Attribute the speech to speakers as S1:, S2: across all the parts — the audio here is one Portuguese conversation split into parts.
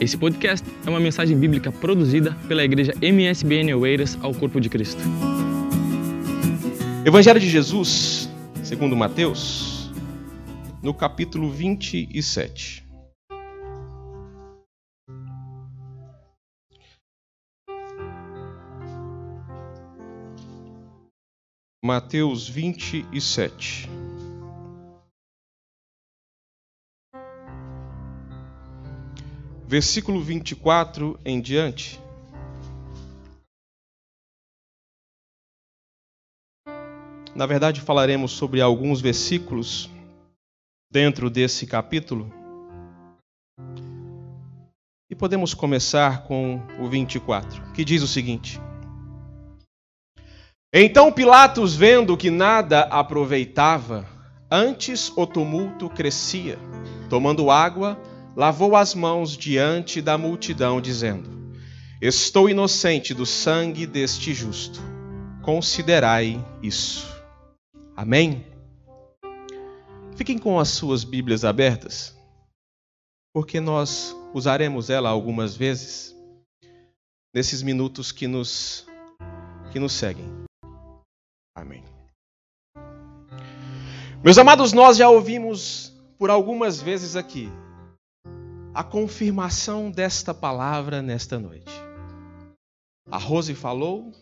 S1: Esse podcast é uma mensagem bíblica produzida pela igreja MSBN Oeiras ao Corpo de Cristo.
S2: Evangelho de Jesus, segundo Mateus, no capítulo 27. Mateus 27. Versículo 24 em diante. Na verdade, falaremos sobre alguns versículos dentro desse capítulo. E podemos começar com o 24, que diz o seguinte: Então Pilatos, vendo que nada aproveitava, antes o tumulto crescia, tomando água, lavou as mãos diante da multidão, dizendo: Estou inocente do sangue deste justo. Considerai isso. Amém? Fiquem com as suas Bíblias abertas, porque nós usaremos ela algumas vezes nesses minutos que nos que nos seguem. Amém. Meus amados, nós já ouvimos por algumas vezes aqui a confirmação desta palavra nesta noite. A Rose falou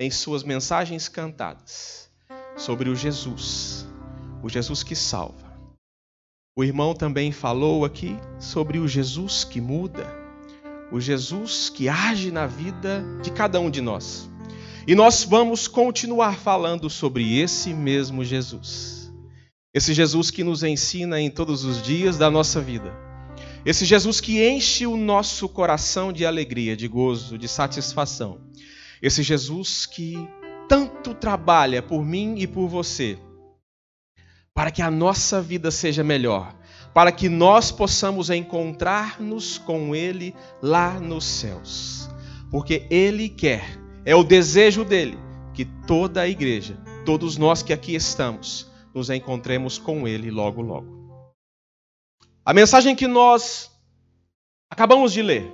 S2: em suas mensagens cantadas sobre o Jesus, o Jesus que salva. O irmão também falou aqui sobre o Jesus que muda, o Jesus que age na vida de cada um de nós. E nós vamos continuar falando sobre esse mesmo Jesus. Esse Jesus que nos ensina em todos os dias da nossa vida esse Jesus que enche o nosso coração de alegria, de gozo, de satisfação. Esse Jesus que tanto trabalha por mim e por você, para que a nossa vida seja melhor, para que nós possamos encontrar-nos com Ele lá nos céus. Porque Ele quer, é o desejo dele, que toda a igreja, todos nós que aqui estamos, nos encontremos com Ele logo, logo. A mensagem que nós acabamos de ler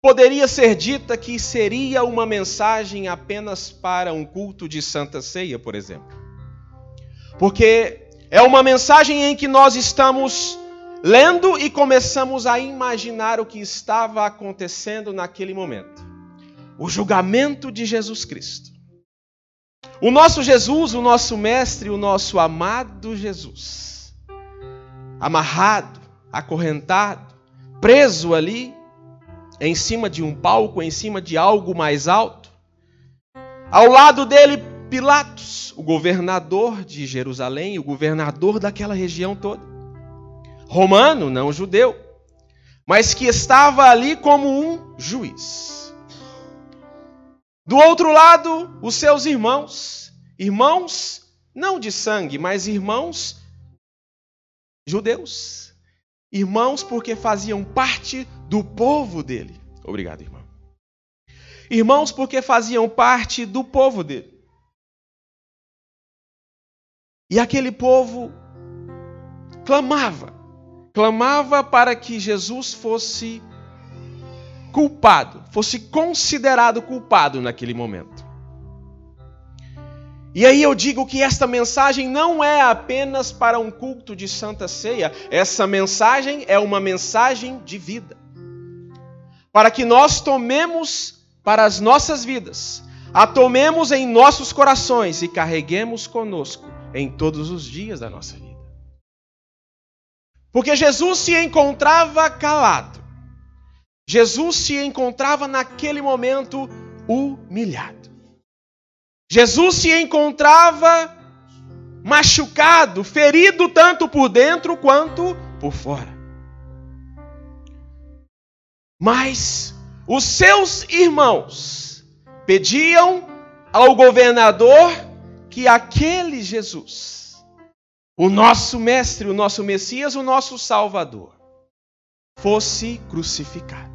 S2: poderia ser dita que seria uma mensagem apenas para um culto de Santa Ceia, por exemplo. Porque é uma mensagem em que nós estamos lendo e começamos a imaginar o que estava acontecendo naquele momento. O julgamento de Jesus Cristo. O nosso Jesus, o nosso Mestre, o nosso amado Jesus amarrado, acorrentado, preso ali, em cima de um palco, em cima de algo mais alto. Ao lado dele, Pilatos, o governador de Jerusalém, o governador daquela região toda. Romano, não judeu, mas que estava ali como um juiz. Do outro lado, os seus irmãos, irmãos não de sangue, mas irmãos judeus. Irmãos, porque faziam parte do povo dele. Obrigado, irmão. Irmãos, porque faziam parte do povo dele. E aquele povo clamava, clamava para que Jesus fosse culpado, fosse considerado culpado naquele momento. E aí eu digo que esta mensagem não é apenas para um culto de Santa Ceia, essa mensagem é uma mensagem de vida. Para que nós tomemos para as nossas vidas, a tomemos em nossos corações e carreguemos conosco em todos os dias da nossa vida. Porque Jesus se encontrava calado. Jesus se encontrava naquele momento humilhado. Jesus se encontrava machucado, ferido tanto por dentro quanto por fora. Mas os seus irmãos pediam ao governador que aquele Jesus, o nosso mestre, o nosso Messias, o nosso Salvador, fosse crucificado.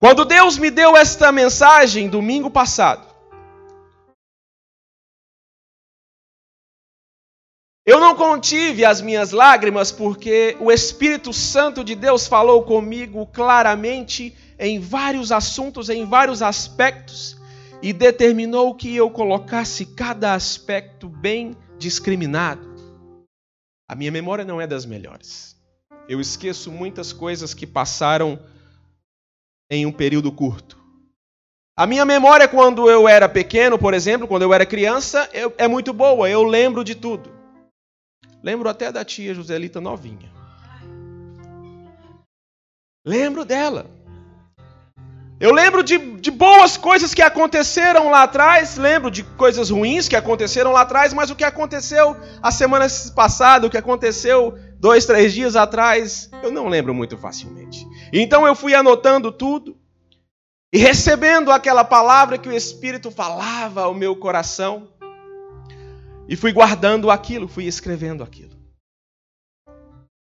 S2: Quando Deus me deu esta mensagem domingo passado, Eu não contive as minhas lágrimas porque o Espírito Santo de Deus falou comigo claramente em vários assuntos, em vários aspectos, e determinou que eu colocasse cada aspecto bem discriminado. A minha memória não é das melhores. Eu esqueço muitas coisas que passaram em um período curto. A minha memória quando eu era pequeno, por exemplo, quando eu era criança, eu, é muito boa, eu lembro de tudo. Lembro até da tia Joselita novinha. Lembro dela. Eu lembro de, de boas coisas que aconteceram lá atrás, lembro de coisas ruins que aconteceram lá atrás, mas o que aconteceu a semana passada, o que aconteceu dois, três dias atrás, eu não lembro muito facilmente. Então eu fui anotando tudo e recebendo aquela palavra que o Espírito falava ao meu coração, e fui guardando aquilo, fui escrevendo aquilo.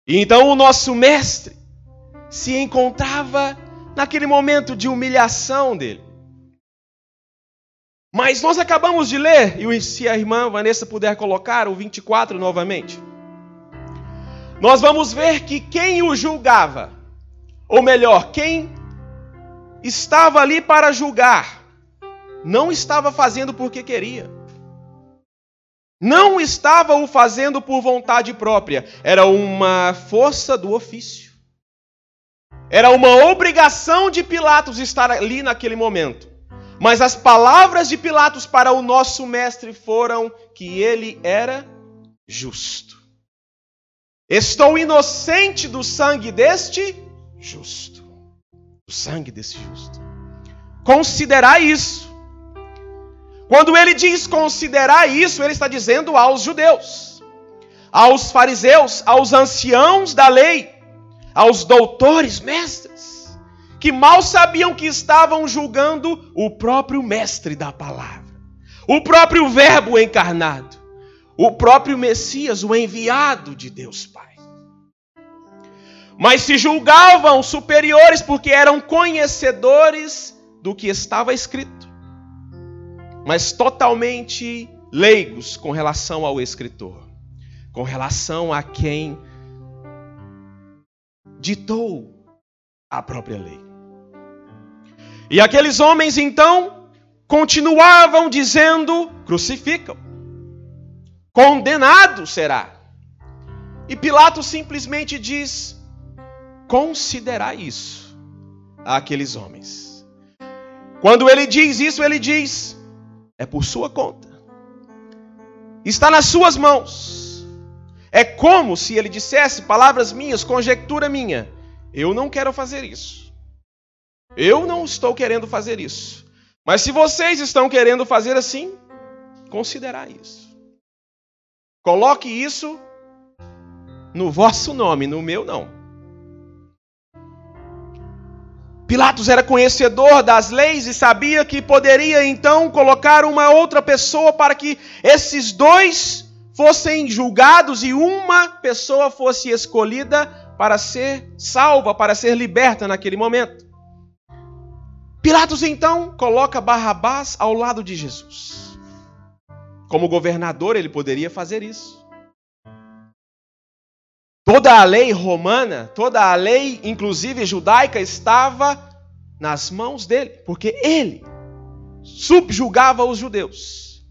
S2: E então o nosso mestre se encontrava naquele momento de humilhação dele. Mas nós acabamos de ler, e se a irmã Vanessa puder colocar o 24 novamente, nós vamos ver que quem o julgava, ou melhor, quem estava ali para julgar, não estava fazendo porque queria. Não estava o fazendo por vontade própria, era uma força do ofício. Era uma obrigação de Pilatos estar ali naquele momento. Mas as palavras de Pilatos para o nosso mestre foram que ele era justo. Estou inocente do sangue deste justo. Do sangue desse justo. Considerar isso. Quando ele diz considerar isso, ele está dizendo aos judeus, aos fariseus, aos anciãos da lei, aos doutores, mestres, que mal sabiam que estavam julgando o próprio mestre da palavra, o próprio Verbo encarnado, o próprio Messias, o enviado de Deus Pai. Mas se julgavam superiores porque eram conhecedores do que estava escrito mas totalmente leigos com relação ao escritor, com relação a quem ditou a própria lei. E aqueles homens então continuavam dizendo: crucificam, condenado será. E Pilatos simplesmente diz: considerar isso àqueles homens. Quando ele diz isso, ele diz: é por sua conta. Está nas suas mãos. É como se ele dissesse palavras minhas, conjectura minha. Eu não quero fazer isso. Eu não estou querendo fazer isso. Mas se vocês estão querendo fazer assim, considerar isso. Coloque isso no vosso nome, no meu não. Pilatos era conhecedor das leis e sabia que poderia então colocar uma outra pessoa para que esses dois fossem julgados e uma pessoa fosse escolhida para ser salva, para ser liberta naquele momento. Pilatos então coloca Barrabás ao lado de Jesus. Como governador, ele poderia fazer isso. Toda a lei romana, toda a lei, inclusive judaica, estava nas mãos dele, porque ele subjugava os judeus.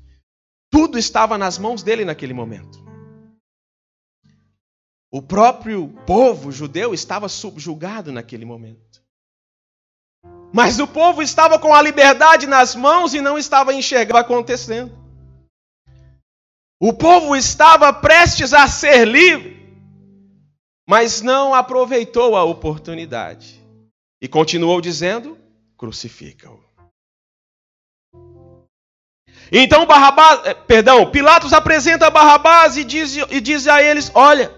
S2: Tudo estava nas mãos dele naquele momento. O próprio povo judeu estava subjugado naquele momento. Mas o povo estava com a liberdade nas mãos e não estava enxergando acontecendo. O povo estava prestes a ser livre, mas não aproveitou a oportunidade. E continuou dizendo: crucifica-o. Então Barrabás, eh, perdão, Pilatos apresenta Barrabás e diz, e diz a eles: Olha,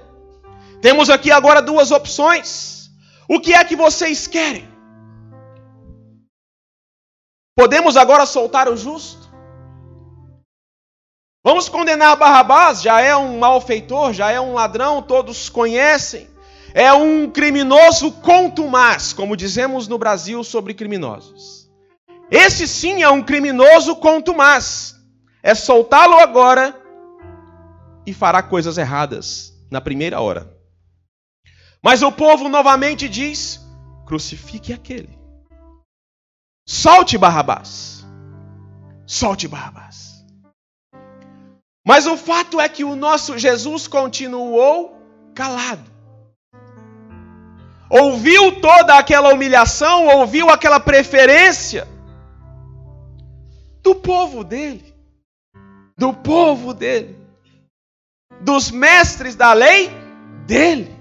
S2: temos aqui agora duas opções. O que é que vocês querem? Podemos agora soltar o justo? Vamos condenar Barrabás, já é um malfeitor, já é um ladrão, todos conhecem. É um criminoso contumaz, como dizemos no Brasil sobre criminosos. Esse sim é um criminoso contumaz. É soltá-lo agora e fará coisas erradas na primeira hora. Mas o povo novamente diz: crucifique aquele. Solte Barrabás. Solte Barrabás. Mas o fato é que o nosso Jesus continuou calado. Ouviu toda aquela humilhação, ouviu aquela preferência do povo dele, do povo dele, dos mestres da lei dele.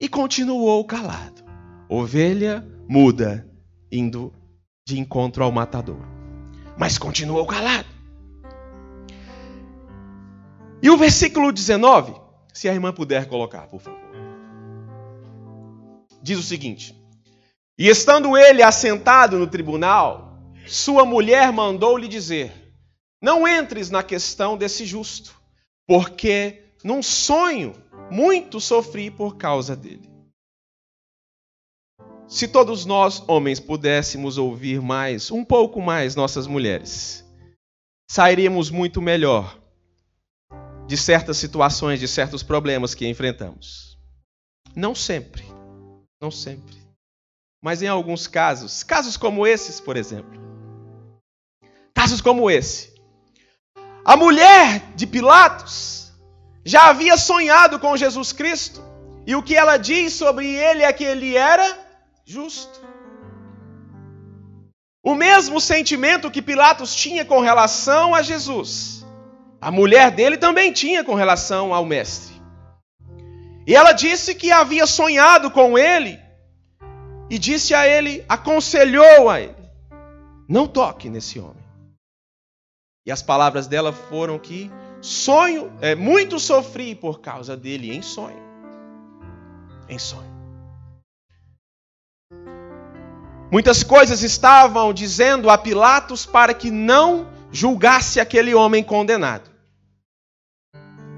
S2: E continuou calado. Ovelha muda indo de encontro ao matador. Mas continuou calado. E o versículo 19, se a irmã puder colocar, por favor. Diz o seguinte: E estando ele assentado no tribunal, sua mulher mandou-lhe dizer: Não entres na questão desse justo, porque num sonho muito sofri por causa dele. Se todos nós, homens, pudéssemos ouvir mais, um pouco mais nossas mulheres, sairíamos muito melhor de certas situações, de certos problemas que enfrentamos. Não sempre, não sempre. Mas em alguns casos, casos como esses, por exemplo. Casos como esse. A mulher de Pilatos já havia sonhado com Jesus Cristo, e o que ela diz sobre ele é que ele era justo. O mesmo sentimento que Pilatos tinha com relação a Jesus, a mulher dele também tinha com relação ao Mestre. E ela disse que havia sonhado com ele, e disse a ele, aconselhou a ele: não toque nesse homem. E as palavras dela foram que sonho, é, muito sofri por causa dele em sonho. Em sonho. Muitas coisas estavam dizendo a Pilatos para que não julgasse aquele homem condenado.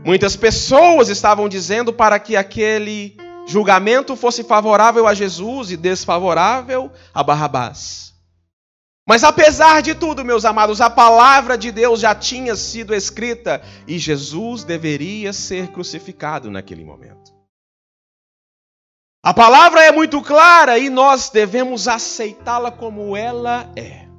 S2: Muitas pessoas estavam dizendo para que aquele julgamento fosse favorável a Jesus e desfavorável a Barrabás. Mas apesar de tudo, meus amados, a palavra de Deus já tinha sido escrita e Jesus deveria ser crucificado naquele momento. A palavra é muito clara e nós devemos aceitá-la como ela é.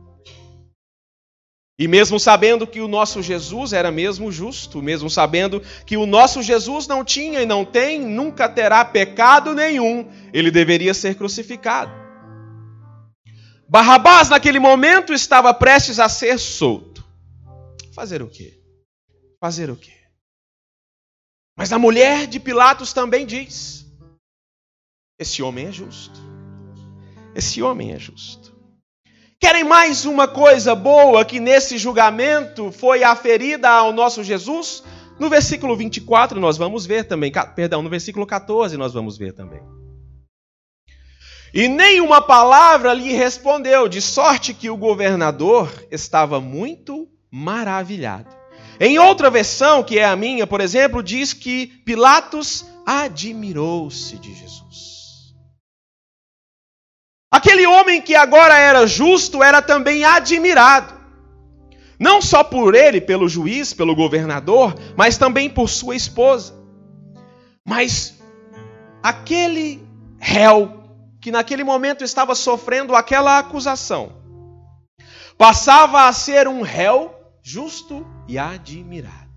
S2: E mesmo sabendo que o nosso Jesus era mesmo justo, mesmo sabendo que o nosso Jesus não tinha e não tem, nunca terá pecado nenhum, ele deveria ser crucificado. Barrabás, naquele momento, estava prestes a ser solto. Fazer o quê? Fazer o quê? Mas a mulher de Pilatos também diz: esse homem é justo. Esse homem é justo. Querem mais uma coisa boa que nesse julgamento foi aferida ao nosso Jesus? No versículo 24 nós vamos ver também, perdão, no versículo 14 nós vamos ver também. E nenhuma palavra lhe respondeu, de sorte que o governador estava muito maravilhado. Em outra versão, que é a minha, por exemplo, diz que Pilatos admirou-se de Jesus. Aquele homem que agora era justo era também admirado. Não só por ele, pelo juiz, pelo governador, mas também por sua esposa. Mas aquele réu que naquele momento estava sofrendo aquela acusação, passava a ser um réu justo e admirado.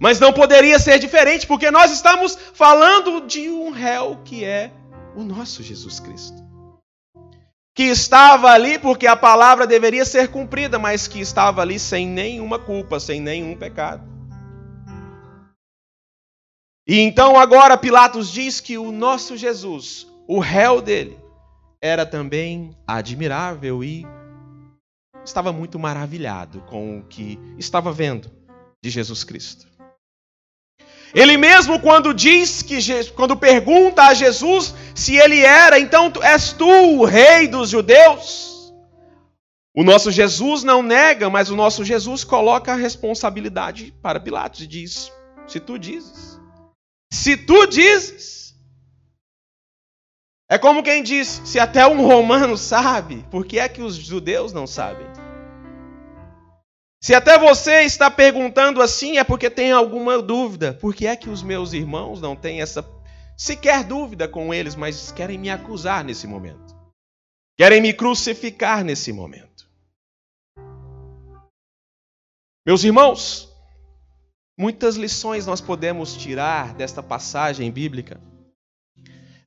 S2: Mas não poderia ser diferente, porque nós estamos falando de um réu que é o nosso Jesus Cristo que estava ali porque a palavra deveria ser cumprida, mas que estava ali sem nenhuma culpa, sem nenhum pecado. E então agora Pilatos diz que o nosso Jesus, o réu dele, era também admirável e estava muito maravilhado com o que estava vendo de Jesus Cristo. Ele mesmo quando diz que quando pergunta a Jesus se ele era, então és tu o rei dos judeus? O nosso Jesus não nega, mas o nosso Jesus coloca a responsabilidade para Pilatos e diz: se tu dizes. Se tu dizes. É como quem diz: se até um romano sabe, por que é que os judeus não sabem? Se até você está perguntando assim, é porque tem alguma dúvida. Por que é que os meus irmãos não têm essa sequer dúvida com eles, mas querem me acusar nesse momento? Querem me crucificar nesse momento? Meus irmãos, muitas lições nós podemos tirar desta passagem bíblica.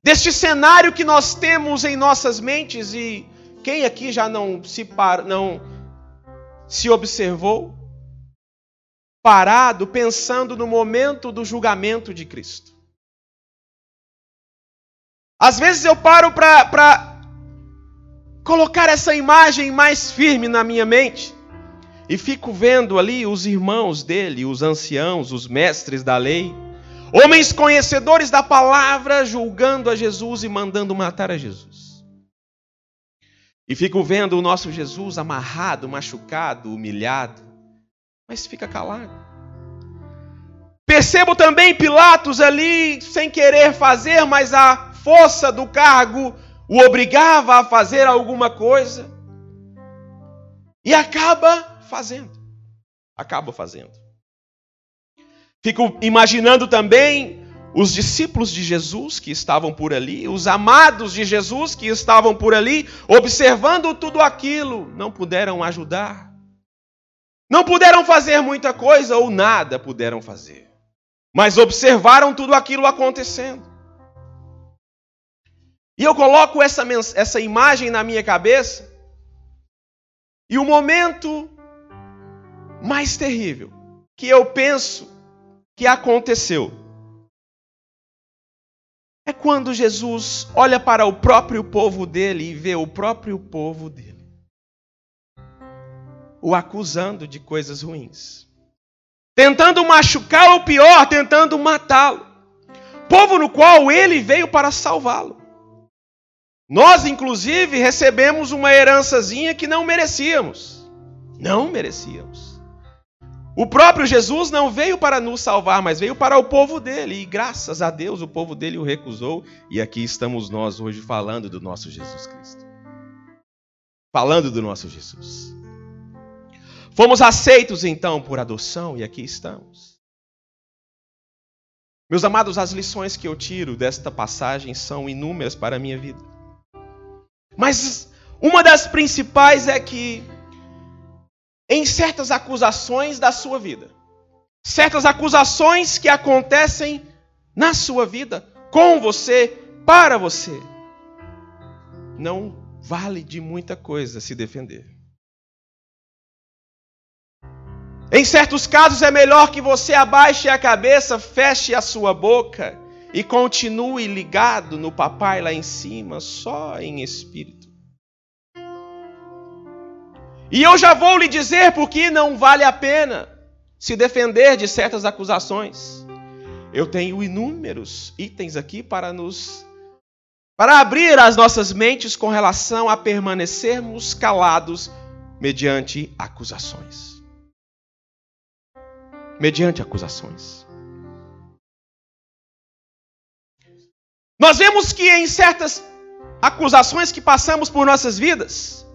S2: Deste cenário que nós temos em nossas mentes e quem aqui já não se par, não se observou parado pensando no momento do julgamento de Cristo. Às vezes eu paro para colocar essa imagem mais firme na minha mente e fico vendo ali os irmãos dele, os anciãos, os mestres da lei, homens conhecedores da palavra, julgando a Jesus e mandando matar a Jesus. E fico vendo o nosso Jesus amarrado, machucado, humilhado, mas fica calado. Percebo também Pilatos ali sem querer fazer, mas a força do cargo o obrigava a fazer alguma coisa. E acaba fazendo. Acaba fazendo. Fico imaginando também os discípulos de Jesus que estavam por ali, os amados de Jesus que estavam por ali, observando tudo aquilo, não puderam ajudar. Não puderam fazer muita coisa ou nada puderam fazer. Mas observaram tudo aquilo acontecendo. E eu coloco essa, essa imagem na minha cabeça, e o momento mais terrível que eu penso que aconteceu é quando Jesus olha para o próprio povo dele e vê o próprio povo dele o acusando de coisas ruins, tentando machucar ou pior, tentando matá-lo. Povo no qual ele veio para salvá-lo. Nós, inclusive, recebemos uma herançazinha que não merecíamos. Não merecíamos. O próprio Jesus não veio para nos salvar, mas veio para o povo dele. E graças a Deus o povo dele o recusou. E aqui estamos nós hoje falando do nosso Jesus Cristo. Falando do nosso Jesus. Fomos aceitos então por adoção e aqui estamos. Meus amados, as lições que eu tiro desta passagem são inúmeras para a minha vida. Mas uma das principais é que em certas acusações da sua vida. Certas acusações que acontecem na sua vida, com você, para você. Não vale de muita coisa se defender. Em certos casos é melhor que você abaixe a cabeça, feche a sua boca e continue ligado no papai lá em cima, só em espírito. E eu já vou lhe dizer por que não vale a pena se defender de certas acusações. Eu tenho inúmeros itens aqui para nos para abrir as nossas mentes com relação a permanecermos calados mediante acusações. Mediante acusações. Nós vemos que em certas acusações que passamos por nossas vidas,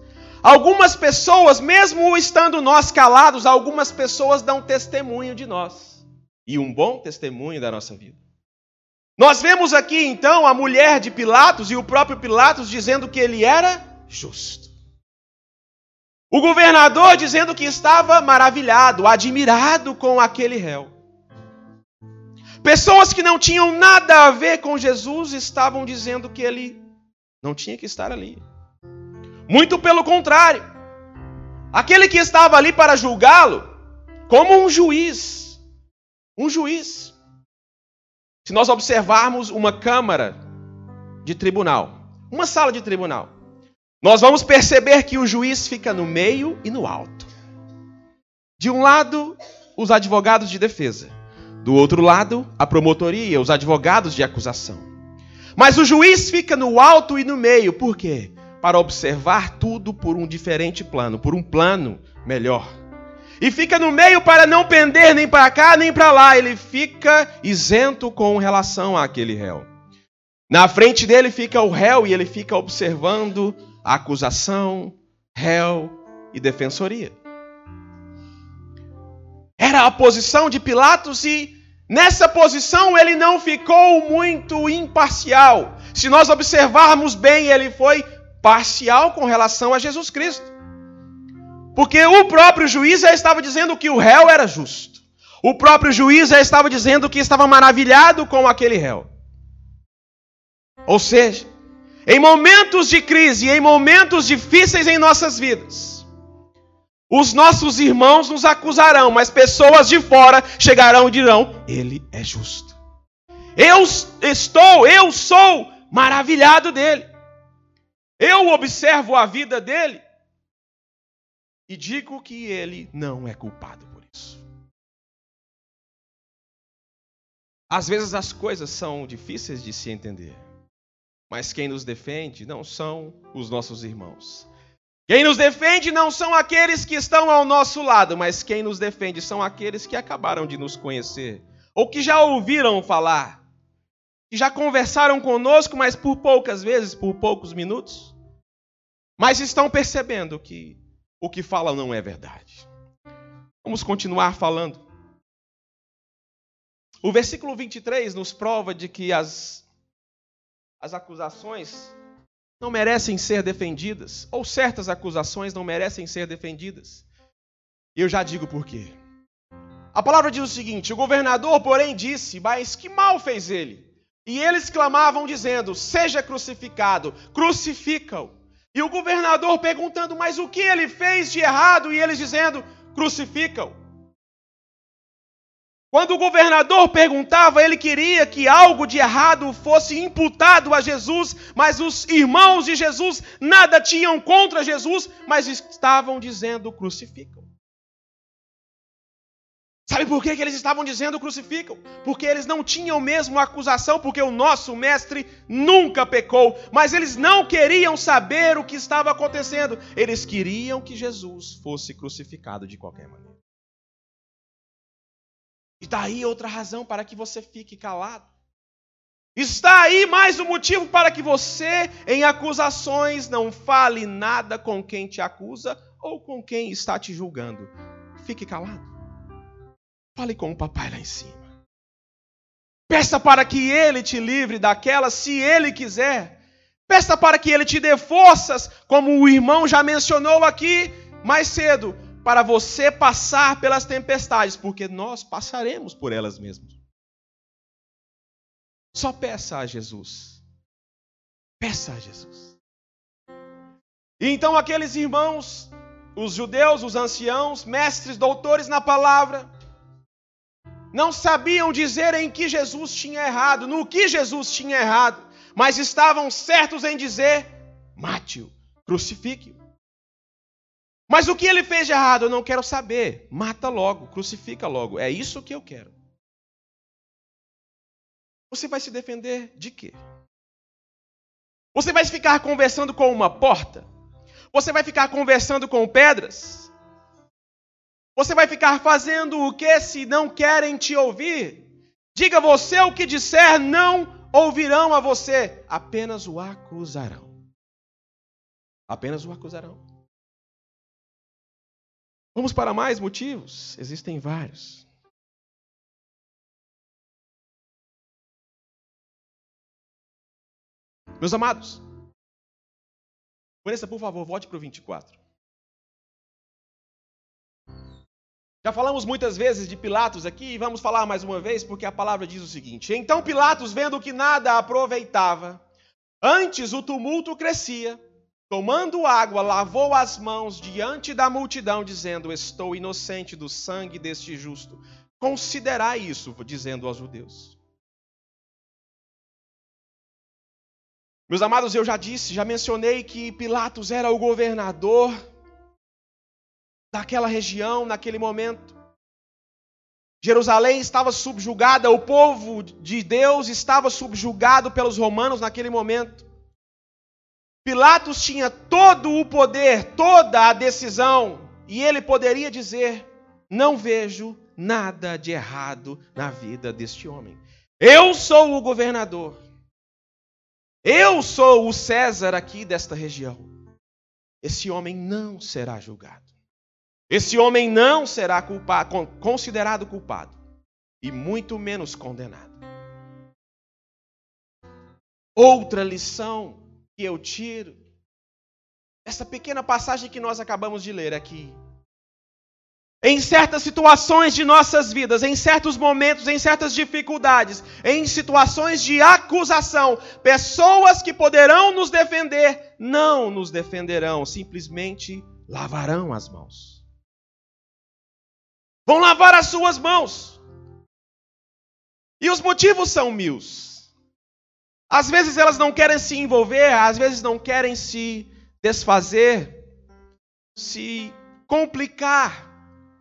S2: Algumas pessoas, mesmo estando nós calados, algumas pessoas dão testemunho de nós. E um bom testemunho da nossa vida. Nós vemos aqui então a mulher de Pilatos e o próprio Pilatos dizendo que ele era justo. O governador dizendo que estava maravilhado, admirado com aquele réu. Pessoas que não tinham nada a ver com Jesus estavam dizendo que ele não tinha que estar ali. Muito pelo contrário. Aquele que estava ali para julgá-lo, como um juiz. Um juiz. Se nós observarmos uma câmara de tribunal, uma sala de tribunal, nós vamos perceber que o juiz fica no meio e no alto. De um lado, os advogados de defesa. Do outro lado, a promotoria, os advogados de acusação. Mas o juiz fica no alto e no meio. Por quê? Para observar tudo por um diferente plano, por um plano melhor. E fica no meio para não pender nem para cá nem para lá, ele fica isento com relação àquele réu. Na frente dele fica o réu e ele fica observando a acusação, réu e defensoria. Era a posição de Pilatos e nessa posição ele não ficou muito imparcial. Se nós observarmos bem, ele foi parcial com relação a Jesus Cristo. Porque o próprio juiz já estava dizendo que o réu era justo. O próprio juiz já estava dizendo que estava maravilhado com aquele réu. Ou seja, em momentos de crise, em momentos difíceis em nossas vidas, os nossos irmãos nos acusarão, mas pessoas de fora chegarão e dirão: Ele é justo. Eu estou, eu sou maravilhado dele. Eu observo a vida dele e digo que ele não é culpado por isso. Às vezes as coisas são difíceis de se entender, mas quem nos defende não são os nossos irmãos. Quem nos defende não são aqueles que estão ao nosso lado, mas quem nos defende são aqueles que acabaram de nos conhecer ou que já ouviram falar, que já conversaram conosco, mas por poucas vezes, por poucos minutos, mas estão percebendo que o que falam não é verdade. Vamos continuar falando. O versículo 23 nos prova de que as, as acusações não merecem ser defendidas, ou certas acusações não merecem ser defendidas. E eu já digo por quê. A palavra diz o seguinte: o governador, porém, disse, mas que mal fez ele? E eles clamavam, dizendo: Seja crucificado, crucifica-o. E o governador perguntando: Mas o que ele fez de errado? E eles dizendo: Crucifica-o. Quando o governador perguntava, ele queria que algo de errado fosse imputado a Jesus, mas os irmãos de Jesus nada tinham contra Jesus, mas estavam dizendo: crucificam. Sabe por que, que eles estavam dizendo crucificam? Porque eles não tinham mesmo acusação, porque o nosso mestre nunca pecou, mas eles não queriam saber o que estava acontecendo, eles queriam que Jesus fosse crucificado de qualquer maneira. E daí outra razão para que você fique calado. Está aí mais um motivo para que você, em acusações, não fale nada com quem te acusa ou com quem está te julgando. Fique calado. Fale com o papai lá em cima. Peça para que ele te livre daquela, se ele quiser. Peça para que ele te dê forças, como o irmão já mencionou aqui mais cedo para você passar pelas tempestades, porque nós passaremos por elas mesmas. Só peça a Jesus. Peça a Jesus. E então aqueles irmãos, os judeus, os anciãos, mestres, doutores na palavra, não sabiam dizer em que Jesus tinha errado, no que Jesus tinha errado, mas estavam certos em dizer: mate-o, crucifique-o. Mas o que ele fez de errado? Eu não quero saber. Mata logo, crucifica logo. É isso que eu quero. Você vai se defender de quê? Você vai ficar conversando com uma porta? Você vai ficar conversando com pedras? Você vai ficar fazendo o que se não querem te ouvir? Diga você o que disser, não ouvirão a você, apenas o acusarão. Apenas o acusarão. Vamos para mais motivos? Existem vários. Meus amados, Vanessa, por favor, volte para o 24. Já falamos muitas vezes de Pilatos aqui e vamos falar mais uma vez porque a palavra diz o seguinte: Então Pilatos, vendo que nada aproveitava, antes o tumulto crescia, Tomando água, lavou as mãos diante da multidão, dizendo: Estou inocente do sangue deste justo. Considerai isso, dizendo aos judeus. Meus amados, eu já disse, já mencionei que Pilatos era o governador daquela região, naquele momento. Jerusalém estava subjugada, o povo de Deus estava subjugado pelos romanos naquele momento. Pilatos tinha todo o poder, toda a decisão, e ele poderia dizer: Não vejo nada de errado na vida deste homem. Eu sou o governador. Eu sou o César aqui desta região. Esse homem não será julgado. Esse homem não será culpado, considerado culpado e muito menos condenado. Outra lição que eu tiro, essa pequena passagem que nós acabamos de ler aqui. Em certas situações de nossas vidas, em certos momentos, em certas dificuldades, em situações de acusação, pessoas que poderão nos defender não nos defenderão, simplesmente lavarão as mãos vão lavar as suas mãos. E os motivos são mil. Às vezes elas não querem se envolver, às vezes não querem se desfazer, se complicar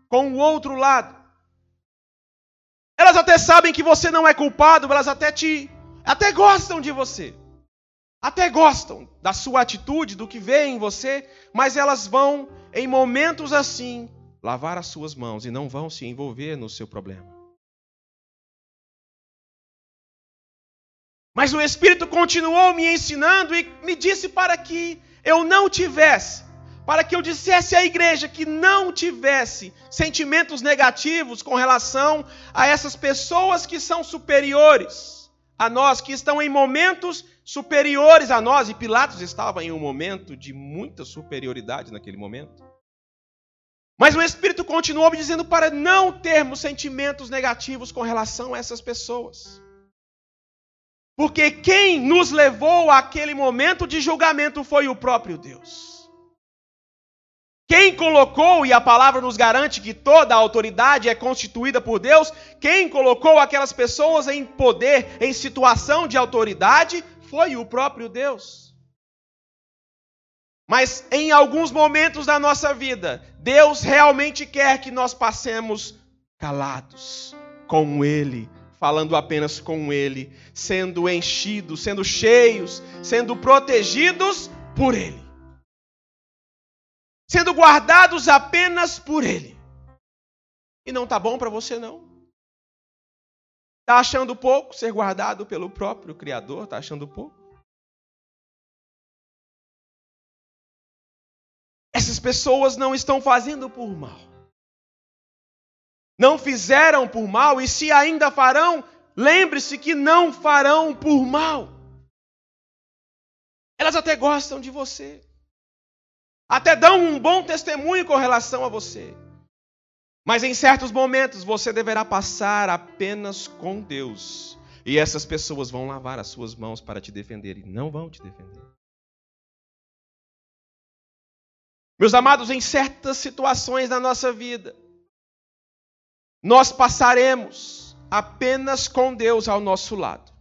S2: com o outro lado. Elas até sabem que você não é culpado, elas até te até gostam de você. Até gostam da sua atitude, do que vê em você, mas elas vão em momentos assim lavar as suas mãos e não vão se envolver no seu problema. Mas o Espírito continuou me ensinando e me disse para que eu não tivesse, para que eu dissesse à igreja que não tivesse sentimentos negativos com relação a essas pessoas que são superiores a nós, que estão em momentos superiores a nós, e Pilatos estava em um momento de muita superioridade naquele momento. Mas o Espírito continuou me dizendo para não termos sentimentos negativos com relação a essas pessoas. Porque quem nos levou àquele momento de julgamento foi o próprio Deus. Quem colocou, e a palavra nos garante que toda a autoridade é constituída por Deus, quem colocou aquelas pessoas em poder, em situação de autoridade, foi o próprio Deus. Mas em alguns momentos da nossa vida, Deus realmente quer que nós passemos calados com Ele, falando apenas com Ele, sendo enchidos, sendo cheios, sendo protegidos por Ele, sendo guardados apenas por Ele. E não tá bom para você não? Tá achando pouco ser guardado pelo próprio Criador? Tá achando pouco? Essas pessoas não estão fazendo por mal. Não fizeram por mal, e se ainda farão, lembre-se que não farão por mal. Elas até gostam de você, até dão um bom testemunho com relação a você. Mas em certos momentos você deverá passar apenas com Deus. E essas pessoas vão lavar as suas mãos para te defender e não vão te defender. Meus amados, em certas situações da nossa vida, nós passaremos apenas com Deus ao nosso lado.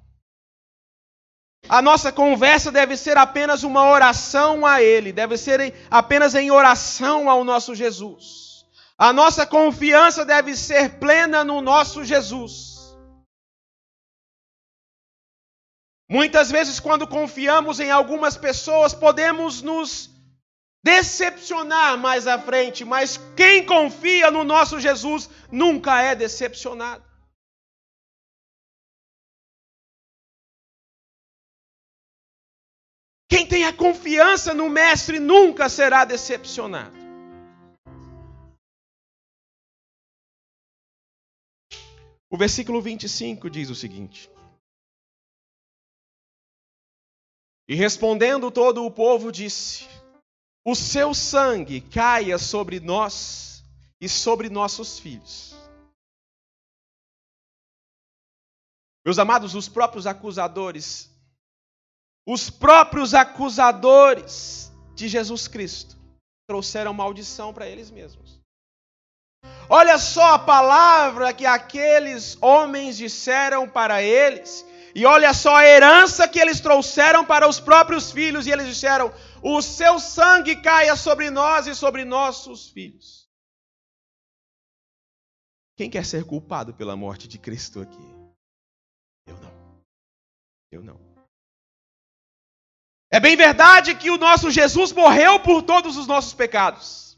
S2: A nossa conversa deve ser apenas uma oração a Ele, deve ser apenas em oração ao nosso Jesus. A nossa confiança deve ser plena no nosso Jesus. Muitas vezes, quando confiamos em algumas pessoas, podemos nos decepcionar mais à frente, mas quem confia no nosso Jesus nunca é decepcionado. Quem tem a confiança no Mestre nunca será decepcionado. O versículo 25 diz o seguinte: E respondendo todo o povo, disse: o seu sangue caia sobre nós e sobre nossos filhos. Meus amados, os próprios acusadores, os próprios acusadores de Jesus Cristo trouxeram maldição para eles mesmos. Olha só a palavra que aqueles homens disseram para eles, e olha só a herança que eles trouxeram para os próprios filhos, e eles disseram: o seu sangue caia sobre nós e sobre nossos filhos. Quem quer ser culpado pela morte de Cristo aqui? Eu não. Eu não. É bem verdade que o nosso Jesus morreu por todos os nossos pecados.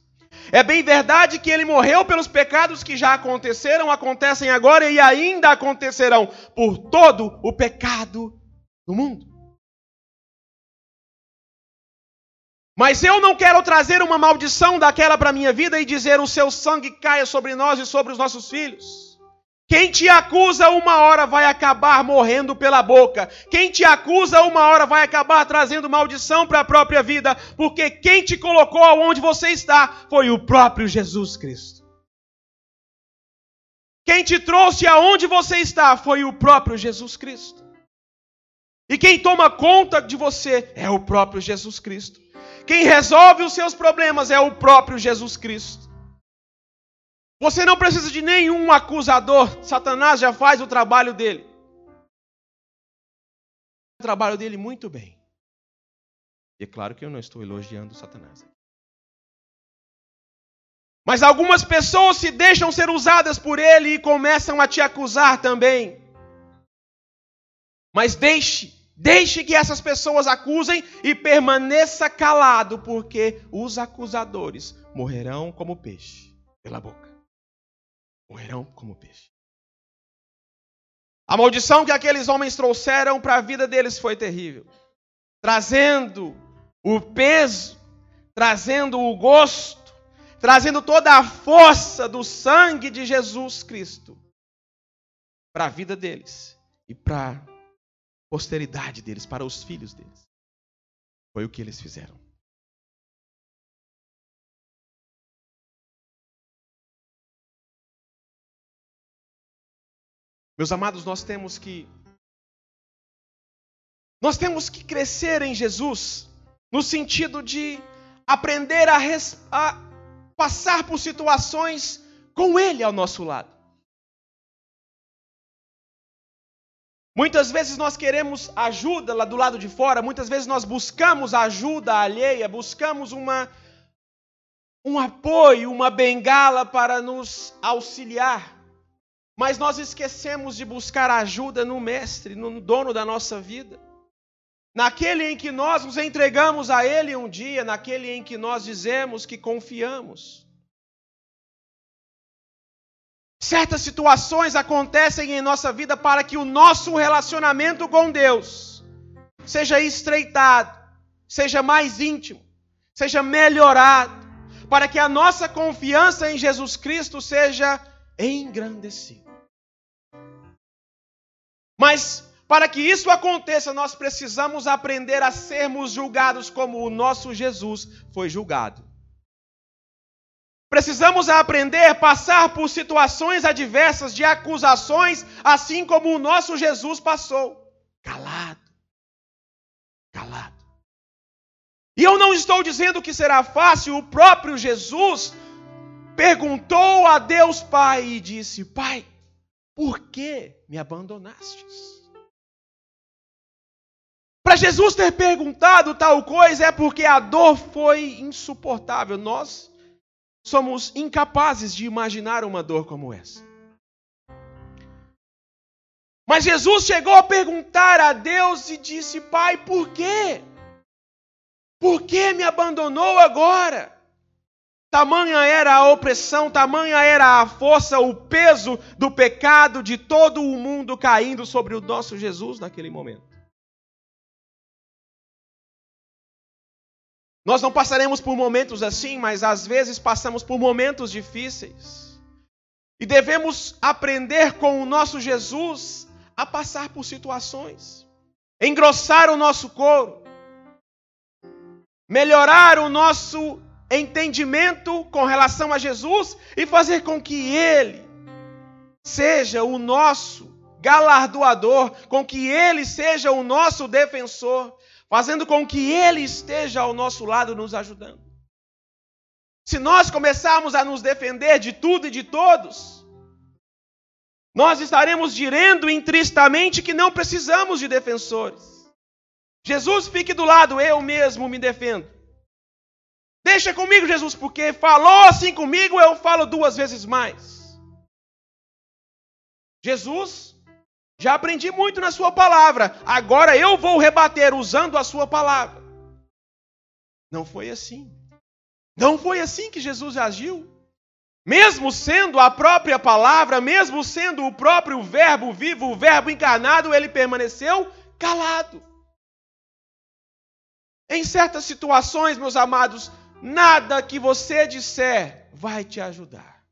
S2: É bem verdade que ele morreu pelos pecados que já aconteceram, acontecem agora e ainda acontecerão por todo o pecado do mundo. Mas eu não quero trazer uma maldição daquela para a minha vida e dizer o seu sangue caia sobre nós e sobre os nossos filhos. Quem te acusa uma hora vai acabar morrendo pela boca. Quem te acusa uma hora vai acabar trazendo maldição para a própria vida, porque quem te colocou aonde você está foi o próprio Jesus Cristo. Quem te trouxe aonde você está foi o próprio Jesus Cristo. E quem toma conta de você é o próprio Jesus Cristo. Quem resolve os seus problemas é o próprio Jesus Cristo. Você não precisa de nenhum acusador. Satanás já faz o trabalho dele. O trabalho dele muito bem. E é claro que eu não estou elogiando Satanás. Mas algumas pessoas se deixam ser usadas por ele e começam a te acusar também. Mas deixe, deixe que essas pessoas acusem e permaneça calado, porque os acusadores morrerão como peixe pela boca morrerão como peixe. A maldição que aqueles homens trouxeram para a vida deles foi terrível, trazendo o peso, trazendo o gosto, trazendo toda a força do sangue de Jesus Cristo para a vida deles e para a posteridade deles, para os filhos deles. Foi o que eles fizeram. Meus amados, nós temos que nós temos que crescer em Jesus no sentido de aprender a, res, a passar por situações com Ele ao nosso lado. Muitas vezes nós queremos ajuda lá do lado de fora, muitas vezes nós buscamos ajuda alheia, buscamos uma, um apoio, uma bengala para nos auxiliar. Mas nós esquecemos de buscar ajuda no Mestre, no dono da nossa vida. Naquele em que nós nos entregamos a Ele um dia, naquele em que nós dizemos que confiamos. Certas situações acontecem em nossa vida para que o nosso relacionamento com Deus seja estreitado, seja mais íntimo, seja melhorado, para que a nossa confiança em Jesus Cristo seja engrandecida. Mas para que isso aconteça, nós precisamos aprender a sermos julgados como o nosso Jesus foi julgado. Precisamos aprender a passar por situações adversas de acusações, assim como o nosso Jesus passou. Calado. Calado. E eu não estou dizendo que será fácil, o próprio Jesus perguntou a Deus Pai e disse: Pai, por que me abandonastes? Para Jesus ter perguntado tal coisa é porque a dor foi insuportável. Nós somos incapazes de imaginar uma dor como essa. Mas Jesus chegou a perguntar a Deus e disse: Pai, por quê? Por que me abandonou agora? Tamanha era a opressão, tamanha era a força, o peso do pecado de todo o mundo caindo sobre o nosso Jesus naquele momento. Nós não passaremos por momentos assim, mas às vezes passamos por momentos difíceis. E devemos aprender com o nosso Jesus a passar por situações, engrossar o nosso couro, melhorar o nosso entendimento com relação a Jesus e fazer com que Ele seja o nosso galardoador, com que Ele seja o nosso defensor, fazendo com que Ele esteja ao nosso lado nos ajudando. Se nós começarmos a nos defender de tudo e de todos, nós estaremos dizendo intristamente que não precisamos de defensores. Jesus fique do lado, eu mesmo me defendo. Deixa comigo, Jesus, porque falou assim comigo, eu falo duas vezes mais. Jesus, já aprendi muito na Sua palavra, agora eu vou rebater usando a Sua palavra. Não foi assim. Não foi assim que Jesus agiu. Mesmo sendo a própria palavra, mesmo sendo o próprio Verbo vivo, o Verbo encarnado, ele permaneceu calado. Em certas situações, meus amados, nada que você disser vai te ajudar.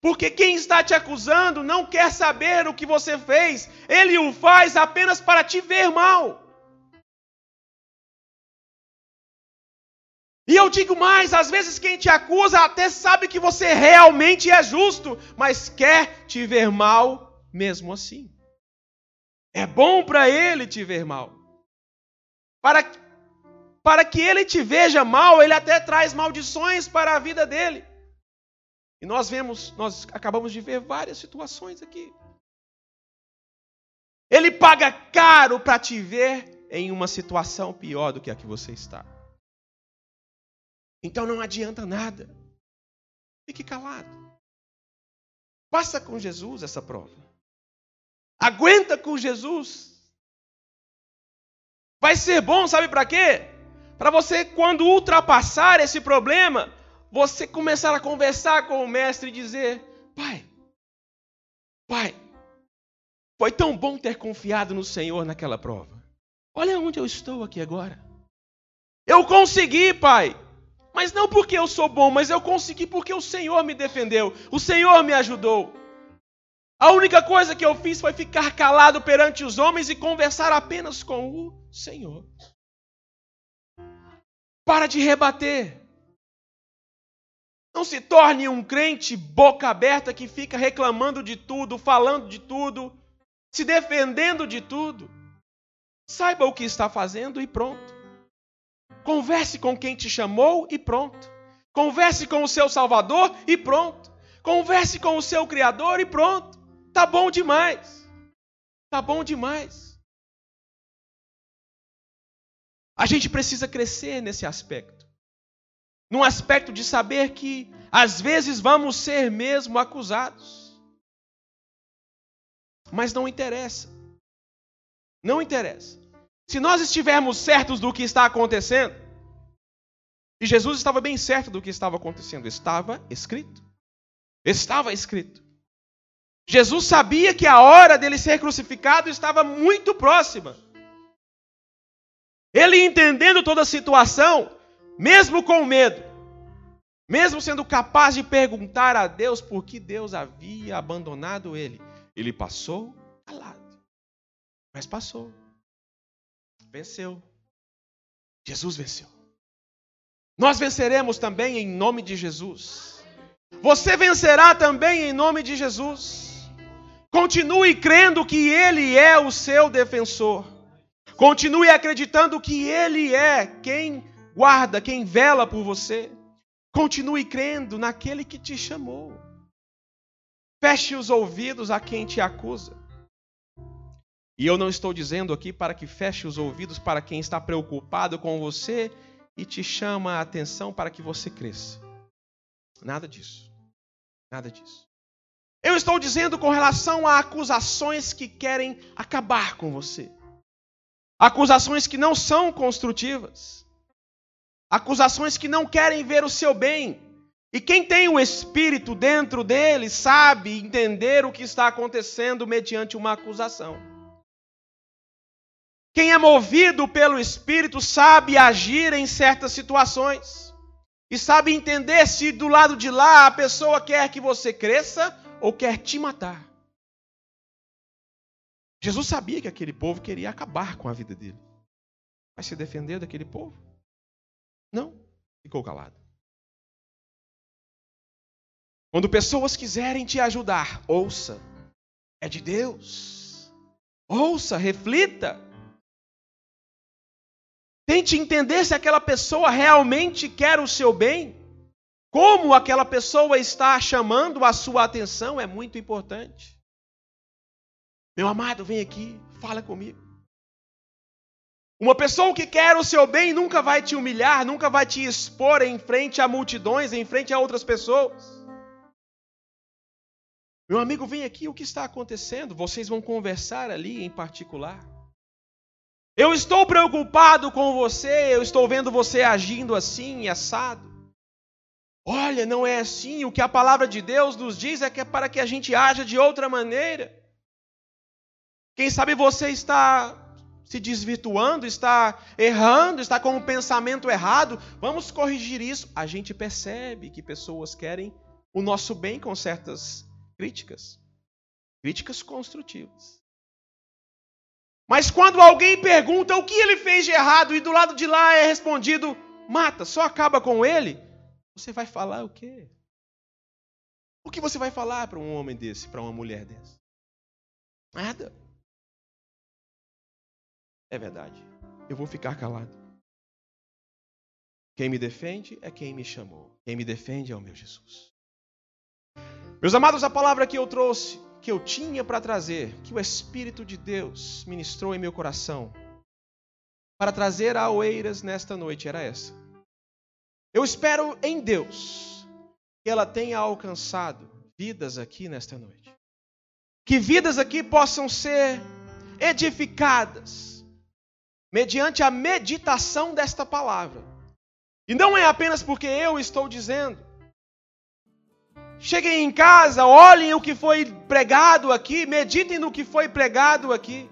S2: Porque quem está te acusando não quer saber o que você fez, ele o faz apenas para te ver mal. E eu digo mais: às vezes quem te acusa até sabe que você realmente é justo, mas quer te ver mal mesmo assim. É bom para ele te ver mal. Para, para que ele te veja mal, ele até traz maldições para a vida dele. E nós vemos, nós acabamos de ver várias situações aqui. Ele paga caro para te ver em uma situação pior do que a que você está. Então não adianta nada. Fique calado. Passa com Jesus essa prova. Aguenta com Jesus. Vai ser bom, sabe para quê? Para você, quando ultrapassar esse problema, você começar a conversar com o mestre e dizer: Pai, Pai, foi tão bom ter confiado no Senhor naquela prova. Olha onde eu estou aqui agora. Eu consegui, Pai. Mas não porque eu sou bom, mas eu consegui porque o Senhor me defendeu, o Senhor me ajudou. A única coisa que eu fiz foi ficar calado perante os homens e conversar apenas com o Senhor. Para de rebater. Não se torne um crente boca aberta que fica reclamando de tudo, falando de tudo, se defendendo de tudo. Saiba o que está fazendo e pronto. Converse com quem te chamou e pronto. Converse com o seu Salvador e pronto. Converse com o seu Criador e pronto. Tá bom demais. Tá bom demais. A gente precisa crescer nesse aspecto num aspecto de saber que às vezes vamos ser mesmo acusados. Mas não interessa. Não interessa. Se nós estivermos certos do que está acontecendo, e Jesus estava bem certo do que estava acontecendo, estava escrito. Estava escrito. Jesus sabia que a hora dele ser crucificado estava muito próxima. Ele entendendo toda a situação, mesmo com medo, mesmo sendo capaz de perguntar a Deus por que Deus havia abandonado ele, ele passou calado. Mas passou. Venceu. Jesus venceu. Nós venceremos também em nome de Jesus. Você vencerá também em nome de Jesus. Continue crendo que Ele é o seu defensor. Continue acreditando que Ele é quem guarda, quem vela por você. Continue crendo naquele que te chamou. Feche os ouvidos a quem te acusa. E eu não estou dizendo aqui para que feche os ouvidos para quem está preocupado com você e te chama a atenção para que você cresça. Nada disso. Nada disso. Eu estou dizendo com relação a acusações que querem acabar com você. Acusações que não são construtivas acusações que não querem ver o seu bem. E quem tem o Espírito dentro dele sabe entender o que está acontecendo mediante uma acusação. Quem é movido pelo Espírito sabe agir em certas situações. E sabe entender se do lado de lá a pessoa quer que você cresça ou quer te matar. Jesus sabia que aquele povo queria acabar com a vida dele. Vai se defender daquele povo? Não, ficou calado. Quando pessoas quiserem te ajudar, ouça. É de Deus. Ouça, reflita. Tente entender se aquela pessoa realmente quer o seu bem. Como aquela pessoa está chamando a sua atenção é muito importante. Meu amado, vem aqui, fala comigo. Uma pessoa que quer o seu bem nunca vai te humilhar, nunca vai te expor em frente a multidões, em frente a outras pessoas. Meu amigo, vem aqui, o que está acontecendo? Vocês vão conversar ali em particular. Eu estou preocupado com você, eu estou vendo você agindo assim, assado. Olha, não é assim. O que a palavra de Deus nos diz é que é para que a gente haja de outra maneira. Quem sabe você está se desvirtuando, está errando, está com um pensamento errado, vamos corrigir isso. A gente percebe que pessoas querem o nosso bem com certas críticas, críticas construtivas. Mas quando alguém pergunta o que ele fez de errado e do lado de lá é respondido, mata, só acaba com ele, você vai falar o quê? O que você vai falar para um homem desse, para uma mulher dessa? Nada. É verdade. Eu vou ficar calado. Quem me defende é quem me chamou. Quem me defende é o meu Jesus. Meus amados, a palavra que eu trouxe, que eu tinha para trazer, que o Espírito de Deus ministrou em meu coração, para trazer a Oeiras nesta noite, era essa. Eu espero em Deus que ela tenha alcançado vidas aqui nesta noite. Que vidas aqui possam ser edificadas mediante a meditação desta palavra. E não é apenas porque eu estou dizendo. Cheguem em casa, olhem o que foi pregado aqui, meditem no que foi pregado aqui.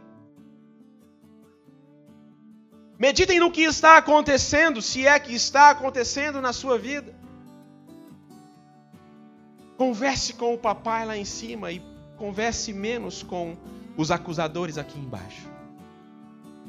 S2: Meditem no que está acontecendo, se é que está acontecendo na sua vida. Converse com o papai lá em cima e converse menos com os acusadores aqui embaixo.